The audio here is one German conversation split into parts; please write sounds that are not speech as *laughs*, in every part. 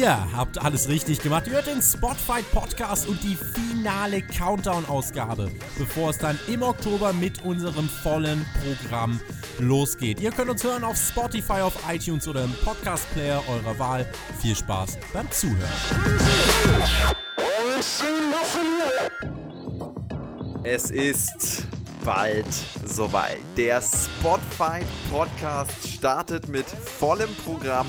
Ihr habt alles richtig gemacht. Ihr hört den Spotfight Podcast und die finale Countdown-Ausgabe, bevor es dann im Oktober mit unserem vollen Programm losgeht. Ihr könnt uns hören auf Spotify, auf iTunes oder im Podcast-Player eurer Wahl. Viel Spaß beim Zuhören. Es ist bald soweit. Der Spotfight Podcast startet mit vollem Programm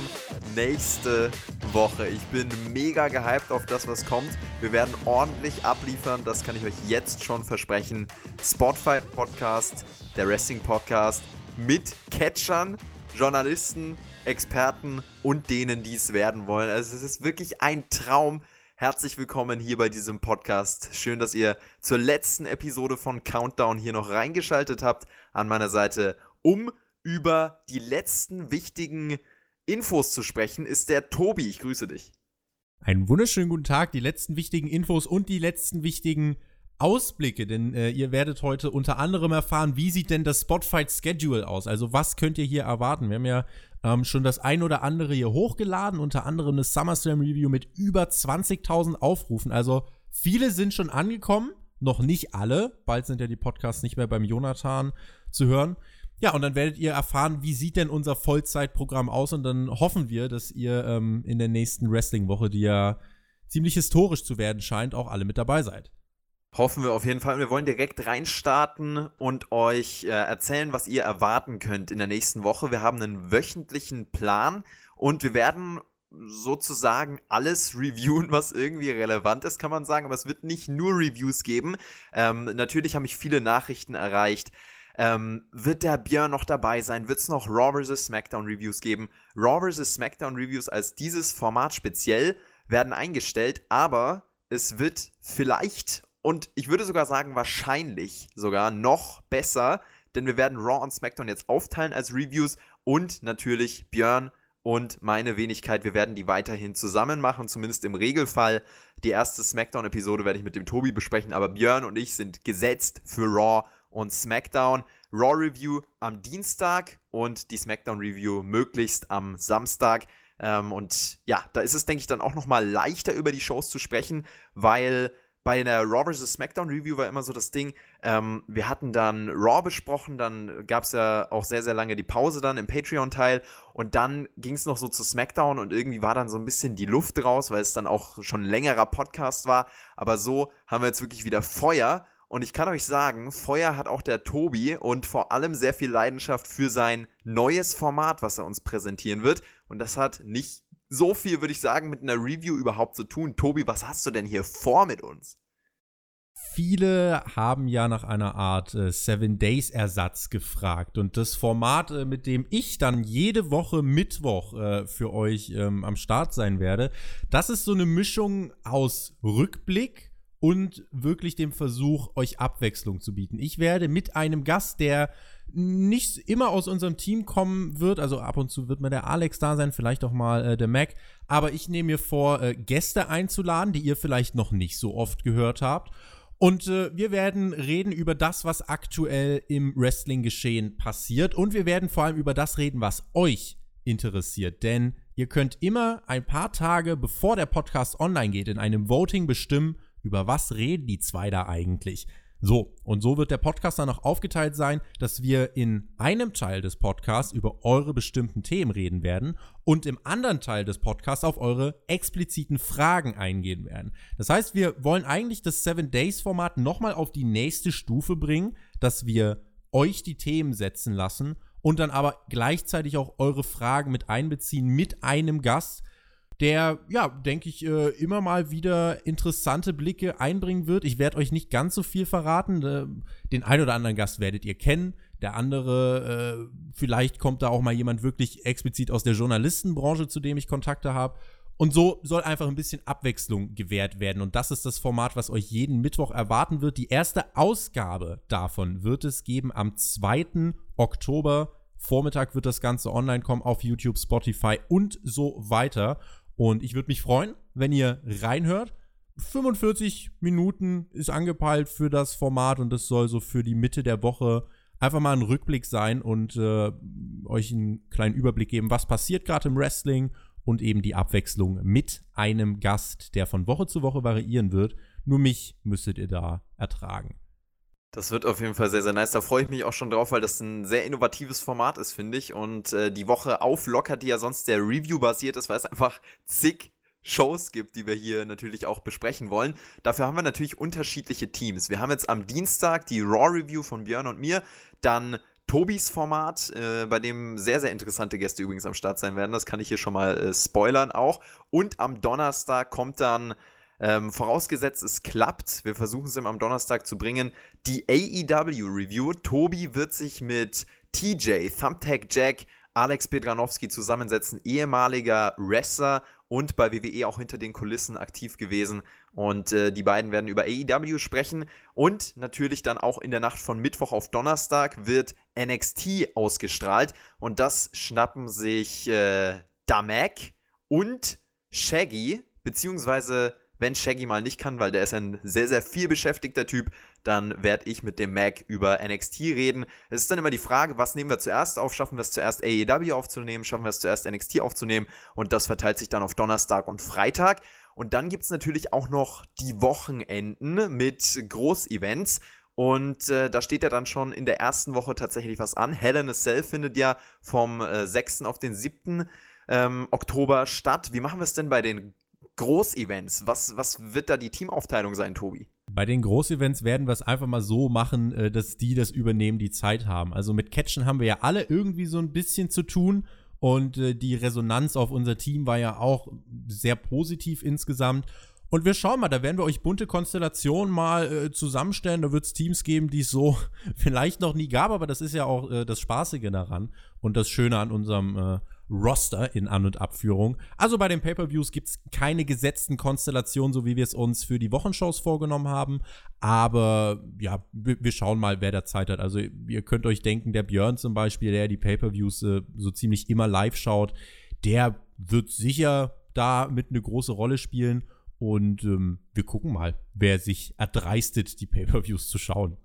nächste Woche. Ich bin mega gehypt auf das, was kommt. Wir werden ordentlich abliefern, das kann ich euch jetzt schon versprechen. Spotfight Podcast, der Wrestling Podcast mit Catchern, Journalisten, Experten und denen, die es werden wollen. Also es ist wirklich ein Traum. Herzlich willkommen hier bei diesem Podcast. Schön, dass ihr zur letzten Episode von Countdown hier noch reingeschaltet habt an meiner Seite, um über die letzten wichtigen Infos zu sprechen, ist der Tobi. Ich grüße dich. Einen wunderschönen guten Tag, die letzten wichtigen Infos und die letzten wichtigen Ausblicke, denn äh, ihr werdet heute unter anderem erfahren, wie sieht denn das Spotfight Schedule aus? Also was könnt ihr hier erwarten? Wir haben ja ähm, schon das ein oder andere hier hochgeladen, unter anderem eine SummerSlam Review mit über 20.000 Aufrufen. Also viele sind schon angekommen, noch nicht alle. Bald sind ja die Podcasts nicht mehr beim Jonathan zu hören. Ja, und dann werdet ihr erfahren, wie sieht denn unser Vollzeitprogramm aus und dann hoffen wir, dass ihr ähm, in der nächsten Wrestling-Woche, die ja ziemlich historisch zu werden scheint, auch alle mit dabei seid. Hoffen wir auf jeden Fall. Wir wollen direkt reinstarten und euch äh, erzählen, was ihr erwarten könnt in der nächsten Woche. Wir haben einen wöchentlichen Plan und wir werden sozusagen alles reviewen, was irgendwie relevant ist, kann man sagen. Aber es wird nicht nur Reviews geben. Ähm, natürlich haben mich viele Nachrichten erreicht ähm, wird der Björn noch dabei sein? Wird es noch Raw vs. SmackDown Reviews geben? Raw vs. SmackDown Reviews als dieses Format speziell werden eingestellt, aber es wird vielleicht und ich würde sogar sagen wahrscheinlich sogar noch besser, denn wir werden Raw und SmackDown jetzt aufteilen als Reviews und natürlich Björn und meine Wenigkeit, wir werden die weiterhin zusammen machen, zumindest im Regelfall. Die erste SmackDown-Episode werde ich mit dem Tobi besprechen, aber Björn und ich sind gesetzt für Raw und SmackDown. Raw Review am Dienstag und die SmackDown Review möglichst am Samstag. Ähm, und ja, da ist es, denke ich, dann auch nochmal leichter über die Shows zu sprechen, weil bei einer Raw vs. SmackDown Review war immer so das Ding, ähm, wir hatten dann Raw besprochen, dann gab es ja auch sehr, sehr lange die Pause dann im Patreon-Teil und dann ging es noch so zu SmackDown und irgendwie war dann so ein bisschen die Luft raus, weil es dann auch schon ein längerer Podcast war. Aber so haben wir jetzt wirklich wieder Feuer und ich kann euch sagen, Feuer hat auch der Tobi und vor allem sehr viel Leidenschaft für sein neues Format, was er uns präsentieren wird. Und das hat nicht so viel, würde ich sagen, mit einer Review überhaupt zu tun. Tobi, was hast du denn hier vor mit uns? Viele haben ja nach einer Art äh, Seven Days Ersatz gefragt und das Format, äh, mit dem ich dann jede Woche Mittwoch äh, für euch ähm, am Start sein werde, das ist so eine Mischung aus Rückblick, und wirklich dem Versuch, euch Abwechslung zu bieten. Ich werde mit einem Gast, der nicht immer aus unserem Team kommen wird, also ab und zu wird mal der Alex da sein, vielleicht auch mal äh, der Mac, aber ich nehme mir vor, äh, Gäste einzuladen, die ihr vielleicht noch nicht so oft gehört habt. Und äh, wir werden reden über das, was aktuell im Wrestling-Geschehen passiert. Und wir werden vor allem über das reden, was euch interessiert. Denn ihr könnt immer ein paar Tage, bevor der Podcast online geht, in einem Voting bestimmen, über was reden die zwei da eigentlich? So, und so wird der Podcast dann auch aufgeteilt sein, dass wir in einem Teil des Podcasts über eure bestimmten Themen reden werden und im anderen Teil des Podcasts auf eure expliziten Fragen eingehen werden. Das heißt, wir wollen eigentlich das Seven Days Format nochmal auf die nächste Stufe bringen, dass wir euch die Themen setzen lassen und dann aber gleichzeitig auch eure Fragen mit einbeziehen mit einem Gast, der, ja, denke ich, äh, immer mal wieder interessante Blicke einbringen wird. Ich werde euch nicht ganz so viel verraten. Äh, den ein oder anderen Gast werdet ihr kennen. Der andere, äh, vielleicht kommt da auch mal jemand wirklich explizit aus der Journalistenbranche, zu dem ich Kontakte habe. Und so soll einfach ein bisschen Abwechslung gewährt werden. Und das ist das Format, was euch jeden Mittwoch erwarten wird. Die erste Ausgabe davon wird es geben am 2. Oktober. Vormittag wird das Ganze online kommen auf YouTube, Spotify und so weiter. Und ich würde mich freuen, wenn ihr reinhört. 45 Minuten ist angepeilt für das Format und das soll so für die Mitte der Woche einfach mal ein Rückblick sein und äh, euch einen kleinen Überblick geben, was passiert gerade im Wrestling und eben die Abwechslung mit einem Gast, der von Woche zu Woche variieren wird. Nur mich müsstet ihr da ertragen. Das wird auf jeden Fall sehr, sehr nice. Da freue ich mich auch schon drauf, weil das ein sehr innovatives Format ist, finde ich. Und äh, die Woche auflockert, die ja sonst der Review basiert ist, weil es einfach zig Shows gibt, die wir hier natürlich auch besprechen wollen. Dafür haben wir natürlich unterschiedliche Teams. Wir haben jetzt am Dienstag die Raw Review von Björn und mir, dann Tobis Format, äh, bei dem sehr, sehr interessante Gäste übrigens am Start sein werden. Das kann ich hier schon mal äh, spoilern auch. Und am Donnerstag kommt dann ähm, vorausgesetzt, es klappt, wir versuchen es am Donnerstag zu bringen, die AEW Review. Tobi wird sich mit TJ, Thumbtack Jack, Alex Pedranowski zusammensetzen, ehemaliger Wrestler und bei WWE auch hinter den Kulissen aktiv gewesen. Und äh, die beiden werden über AEW sprechen. Und natürlich dann auch in der Nacht von Mittwoch auf Donnerstag wird NXT ausgestrahlt. Und das schnappen sich äh, Damek und Shaggy, beziehungsweise wenn Shaggy mal nicht kann, weil der ist ein sehr, sehr viel beschäftigter Typ, dann werde ich mit dem Mac über NXT reden. Es ist dann immer die Frage, was nehmen wir zuerst auf? Schaffen wir es zuerst AEW aufzunehmen? Schaffen wir es zuerst NXT aufzunehmen? Und das verteilt sich dann auf Donnerstag und Freitag. Und dann gibt es natürlich auch noch die Wochenenden mit Großevents. Und äh, da steht ja dann schon in der ersten Woche tatsächlich was an. Hell in a Cell findet ja vom äh, 6. auf den 7. Ähm, Oktober statt. Wie machen wir es denn bei den Großevents, was, was wird da die Teamaufteilung sein, Tobi? Bei den Großevents werden wir es einfach mal so machen, äh, dass die das übernehmen, die Zeit haben. Also mit Catchen haben wir ja alle irgendwie so ein bisschen zu tun. Und äh, die Resonanz auf unser Team war ja auch sehr positiv insgesamt. Und wir schauen mal, da werden wir euch bunte Konstellationen mal äh, zusammenstellen. Da wird es Teams geben, die es so *laughs* vielleicht noch nie gab, aber das ist ja auch äh, das Spaßige daran und das Schöne an unserem äh, Roster in An- und Abführung. Also bei den Pay-per-Views gibt es keine gesetzten Konstellationen, so wie wir es uns für die Wochenshows vorgenommen haben. Aber ja, wir, schauen mal, wer da Zeit hat. Also ihr könnt euch denken, der Björn zum Beispiel, der die Pay-per-Views äh, so ziemlich immer live schaut, der wird sicher da mit eine große Rolle spielen. Und ähm, wir gucken mal, wer sich erdreistet, die Pay-per-Views zu schauen.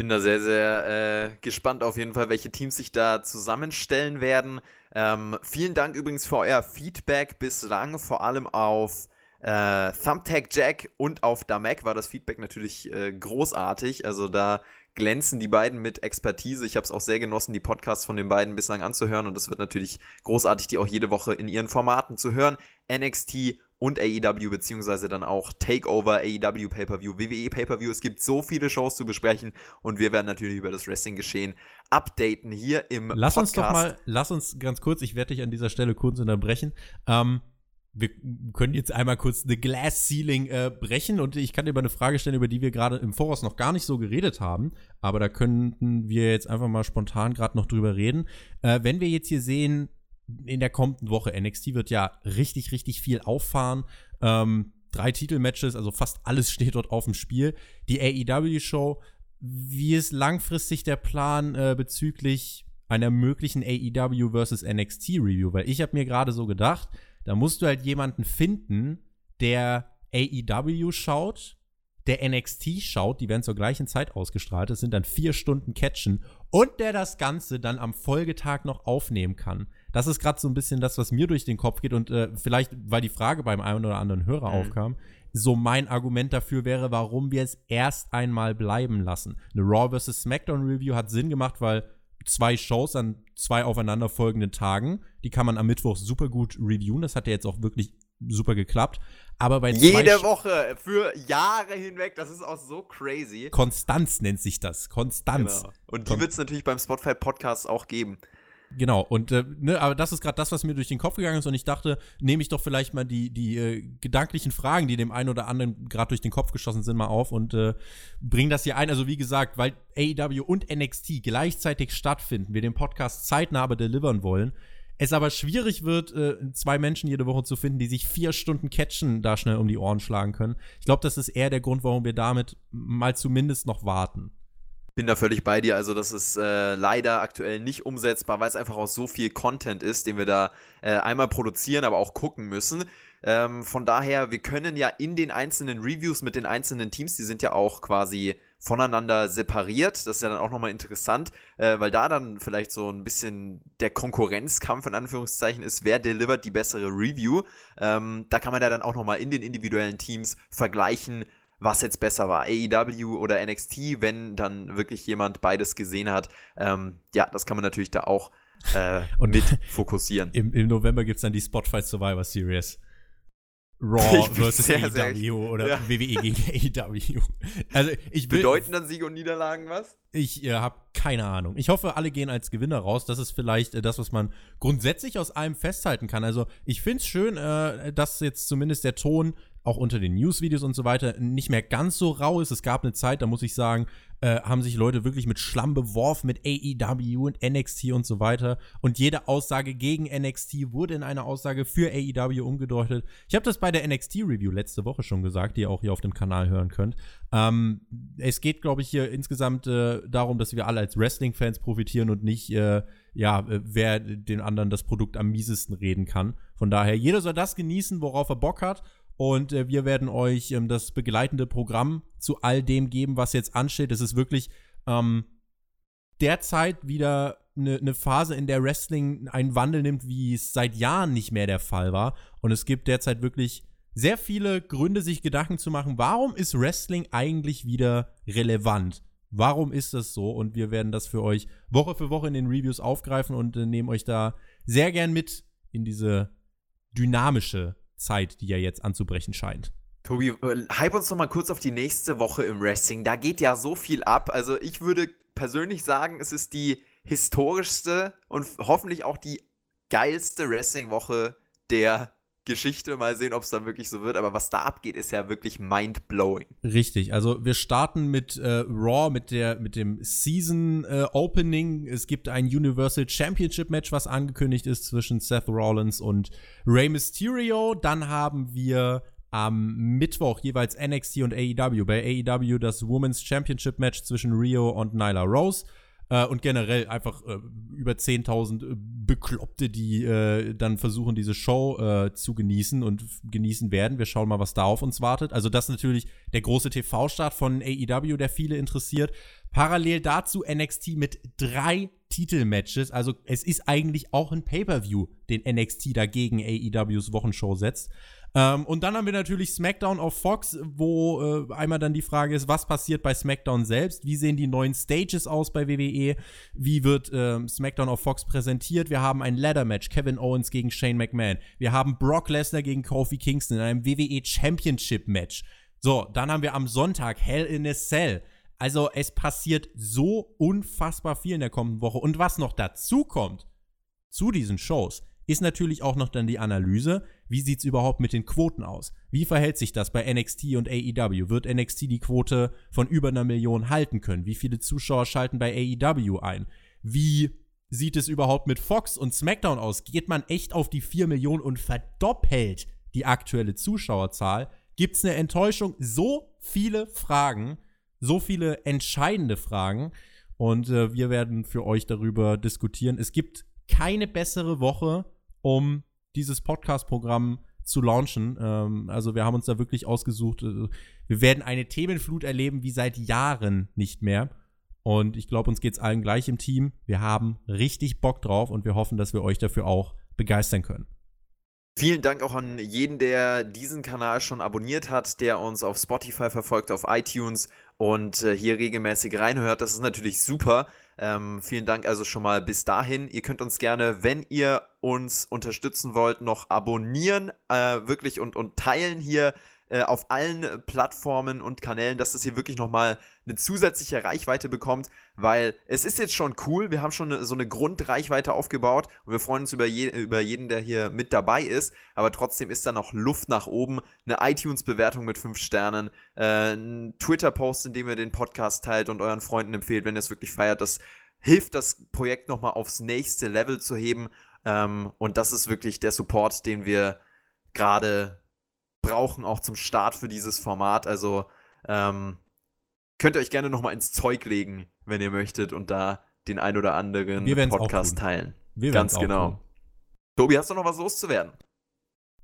Bin da sehr, sehr äh, gespannt auf jeden Fall, welche Teams sich da zusammenstellen werden. Ähm, vielen Dank übrigens für euer Feedback bislang, vor allem auf äh, Thumbtack Jack und auf Damek war das Feedback natürlich äh, großartig. Also da glänzen die beiden mit Expertise. Ich habe es auch sehr genossen, die Podcasts von den beiden bislang anzuhören und es wird natürlich großartig, die auch jede Woche in ihren Formaten zu hören. NXT und AEW, beziehungsweise dann auch Takeover, AEW Pay-Per-View, WWE Pay-Per-View. Es gibt so viele Shows zu besprechen und wir werden natürlich über das Wrestling-Geschehen updaten hier im lass Podcast. Lass uns doch mal, lass uns ganz kurz, ich werde dich an dieser Stelle kurz unterbrechen. Ähm, wir können jetzt einmal kurz eine Glass Ceiling äh, brechen und ich kann dir mal eine Frage stellen, über die wir gerade im Voraus noch gar nicht so geredet haben, aber da könnten wir jetzt einfach mal spontan gerade noch drüber reden. Äh, wenn wir jetzt hier sehen, in der kommenden Woche. NXT wird ja richtig, richtig viel auffahren. Ähm, drei Titelmatches, also fast alles *laughs* steht dort auf dem Spiel. Die AEW-Show, wie ist langfristig der Plan äh, bezüglich einer möglichen AEW versus NXT Review? Weil ich habe mir gerade so gedacht, da musst du halt jemanden finden, der AEW schaut, der NXT schaut, die werden zur gleichen Zeit ausgestrahlt, das sind dann vier Stunden Catchen und der das Ganze dann am Folgetag noch aufnehmen kann. Das ist gerade so ein bisschen das, was mir durch den Kopf geht und äh, vielleicht, weil die Frage beim einen oder anderen Hörer mhm. aufkam, so mein Argument dafür wäre, warum wir es erst einmal bleiben lassen. Eine Raw vs. SmackDown Review hat Sinn gemacht, weil zwei Shows an zwei aufeinanderfolgenden Tagen, die kann man am Mittwoch super gut reviewen. Das hat ja jetzt auch wirklich super geklappt. Aber bei Jede Woche für Jahre hinweg, das ist auch so crazy. Konstanz nennt sich das. Konstanz. Genau. Und die wird es natürlich beim Spotify Podcast auch geben. Genau, und äh, ne, aber das ist gerade das, was mir durch den Kopf gegangen ist und ich dachte, nehme ich doch vielleicht mal die, die äh, gedanklichen Fragen, die dem einen oder anderen gerade durch den Kopf geschossen sind, mal auf und äh, bring das hier ein. Also wie gesagt, weil AEW und NXT gleichzeitig stattfinden, wir den Podcast zeitnah aber delivern wollen, es aber schwierig wird, äh, zwei Menschen jede Woche zu finden, die sich vier Stunden Catchen da schnell um die Ohren schlagen können. Ich glaube, das ist eher der Grund, warum wir damit mal zumindest noch warten bin da völlig bei dir. Also, das ist äh, leider aktuell nicht umsetzbar, weil es einfach auch so viel Content ist, den wir da äh, einmal produzieren, aber auch gucken müssen. Ähm, von daher, wir können ja in den einzelnen Reviews mit den einzelnen Teams, die sind ja auch quasi voneinander separiert. Das ist ja dann auch nochmal interessant, äh, weil da dann vielleicht so ein bisschen der Konkurrenzkampf in Anführungszeichen ist, wer delivert die bessere Review. Ähm, da kann man ja dann auch nochmal in den individuellen Teams vergleichen, was jetzt besser war, AEW oder NXT, wenn dann wirklich jemand beides gesehen hat. Ähm, ja, das kann man natürlich da auch äh, und mit fokussieren. Im, Im November gibt es dann die Spotify Survivor Series. Raw *laughs* versus sehr, AEW sehr, oder ja. WWE *laughs* gegen AEW. Also ich will, Bedeuten dann Siege und Niederlagen was? Ich äh, habe keine Ahnung. Ich hoffe, alle gehen als Gewinner raus. Das ist vielleicht äh, das, was man grundsätzlich aus allem festhalten kann. Also ich finde es schön, äh, dass jetzt zumindest der Ton auch unter den Newsvideos und so weiter nicht mehr ganz so rau ist. Es gab eine Zeit, da muss ich sagen, äh, haben sich Leute wirklich mit Schlamm beworfen, mit AEW und NXT und so weiter. Und jede Aussage gegen NXT wurde in eine Aussage für AEW umgedeutet. Ich habe das bei der NXT-Review letzte Woche schon gesagt, die ihr auch hier auf dem Kanal hören könnt. Ähm, es geht, glaube ich, hier insgesamt äh, darum, dass wir alle als Wrestling-Fans profitieren und nicht, äh, ja, äh, wer den anderen das Produkt am miesesten reden kann. Von daher, jeder soll das genießen, worauf er Bock hat. Und äh, wir werden euch ähm, das begleitende Programm zu all dem geben, was jetzt ansteht. Es ist wirklich ähm, derzeit wieder eine ne Phase, in der Wrestling einen Wandel nimmt, wie es seit Jahren nicht mehr der Fall war. Und es gibt derzeit wirklich sehr viele Gründe, sich Gedanken zu machen, warum ist Wrestling eigentlich wieder relevant? Warum ist das so? Und wir werden das für euch Woche für Woche in den Reviews aufgreifen und äh, nehmen euch da sehr gern mit in diese dynamische Zeit, die ja jetzt anzubrechen scheint. Tobi, äh, hype uns noch mal kurz auf die nächste Woche im Wrestling. Da geht ja so viel ab. Also ich würde persönlich sagen, es ist die historischste und hoffentlich auch die geilste Wrestling-Woche der Geschichte. Mal sehen, ob es dann wirklich so wird. Aber was da abgeht, ist ja wirklich mind-blowing. Richtig. Also wir starten mit äh, Raw, mit, der, mit dem Season äh, Opening. Es gibt ein Universal Championship Match, was angekündigt ist zwischen Seth Rollins und Rey Mysterio. Dann haben wir am Mittwoch jeweils NXT und AEW. Bei AEW das Women's Championship Match zwischen Rio und Nyla Rose. Äh, und generell einfach äh, über 10.000 äh, Bekloppte, die äh, dann versuchen, diese Show äh, zu genießen und genießen werden. Wir schauen mal, was da auf uns wartet. Also das ist natürlich der große TV-Start von AEW, der viele interessiert. Parallel dazu NXT mit drei Titelmatches. Also es ist eigentlich auch ein Pay-per-View, den NXT dagegen AEWs Wochenshow setzt. Ähm, und dann haben wir natürlich SmackDown auf Fox, wo äh, einmal dann die Frage ist, was passiert bei SmackDown selbst? Wie sehen die neuen Stages aus bei WWE? Wie wird äh, SmackDown auf Fox präsentiert? Wir haben ein Ladder-Match, Kevin Owens gegen Shane McMahon. Wir haben Brock Lesnar gegen Kofi Kingston in einem WWE Championship-Match. So, dann haben wir am Sonntag Hell in a Cell. Also es passiert so unfassbar viel in der kommenden Woche. Und was noch dazu kommt zu diesen Shows, ist natürlich auch noch dann die Analyse, wie sieht es überhaupt mit den Quoten aus? Wie verhält sich das bei NXT und AEW? Wird NXT die Quote von über einer Million halten können? Wie viele Zuschauer schalten bei AEW ein? Wie sieht es überhaupt mit Fox und SmackDown aus? Geht man echt auf die 4 Millionen und verdoppelt die aktuelle Zuschauerzahl? Gibt es eine Enttäuschung? So viele Fragen, so viele entscheidende Fragen. Und äh, wir werden für euch darüber diskutieren. Es gibt keine bessere Woche, um dieses Podcast-Programm zu launchen. Ähm, also wir haben uns da wirklich ausgesucht. Äh, wir werden eine Themenflut erleben wie seit Jahren nicht mehr. Und ich glaube, uns geht es allen gleich im Team. Wir haben richtig Bock drauf und wir hoffen, dass wir euch dafür auch begeistern können. Vielen Dank auch an jeden, der diesen Kanal schon abonniert hat, der uns auf Spotify verfolgt, auf iTunes und äh, hier regelmäßig reinhört. Das ist natürlich super. Ähm, vielen Dank also schon mal bis dahin. Ihr könnt uns gerne, wenn ihr uns unterstützen wollt, noch abonnieren, äh, wirklich und, und teilen hier äh, auf allen Plattformen und Kanälen, dass das hier wirklich nochmal eine zusätzliche Reichweite bekommt, weil es ist jetzt schon cool, wir haben schon eine, so eine Grundreichweite aufgebaut und wir freuen uns über, je, über jeden, der hier mit dabei ist, aber trotzdem ist da noch Luft nach oben, eine iTunes-Bewertung mit 5 Sternen, äh, ein Twitter-Post, in dem ihr den Podcast teilt und euren Freunden empfehlt, wenn ihr es wirklich feiert, das hilft das Projekt nochmal aufs nächste Level zu heben. Ähm, und das ist wirklich der Support, den wir gerade brauchen, auch zum Start für dieses Format. Also ähm, könnt ihr euch gerne nochmal ins Zeug legen, wenn ihr möchtet und da den ein oder anderen Podcast teilen. Wir Ganz genau. Tun. Tobi, hast du noch was loszuwerden?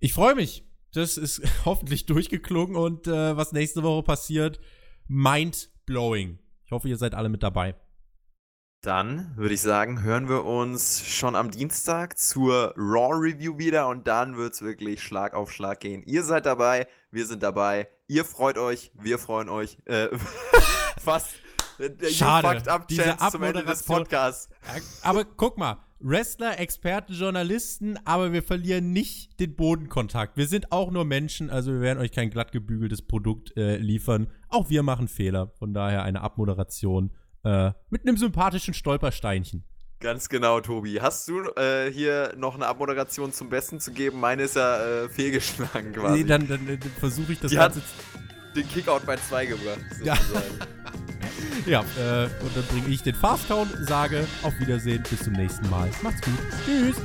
Ich freue mich. Das ist *laughs* hoffentlich durchgeklungen und äh, was nächste Woche passiert, mind blowing. Ich hoffe, ihr seid alle mit dabei. Dann würde ich sagen, hören wir uns schon am Dienstag zur Raw Review wieder und dann wird es wirklich Schlag auf Schlag gehen. Ihr seid dabei, wir sind dabei, ihr freut euch, wir freuen euch. Äh, *laughs* fast. Schade, diese zum Ende des Podcasts. Aber guck mal, Wrestler, Experten, Journalisten, aber wir verlieren nicht den Bodenkontakt. Wir sind auch nur Menschen, also wir werden euch kein glatt gebügeltes Produkt äh, liefern. Auch wir machen Fehler. Von daher eine Abmoderation äh, mit einem sympathischen Stolpersteinchen. Ganz genau, Tobi. Hast du äh, hier noch eine Abmoderation zum Besten zu geben? Meine ist ja äh, fehlgeschlagen quasi. Nee, dann, dann, dann versuche ich das Die Ganze. Hat den Kickout bei 2 gebracht. Ja. *laughs* ja, äh, und dann bringe ich den Fast Count, sage auf Wiedersehen, bis zum nächsten Mal. Macht's gut. Tschüss.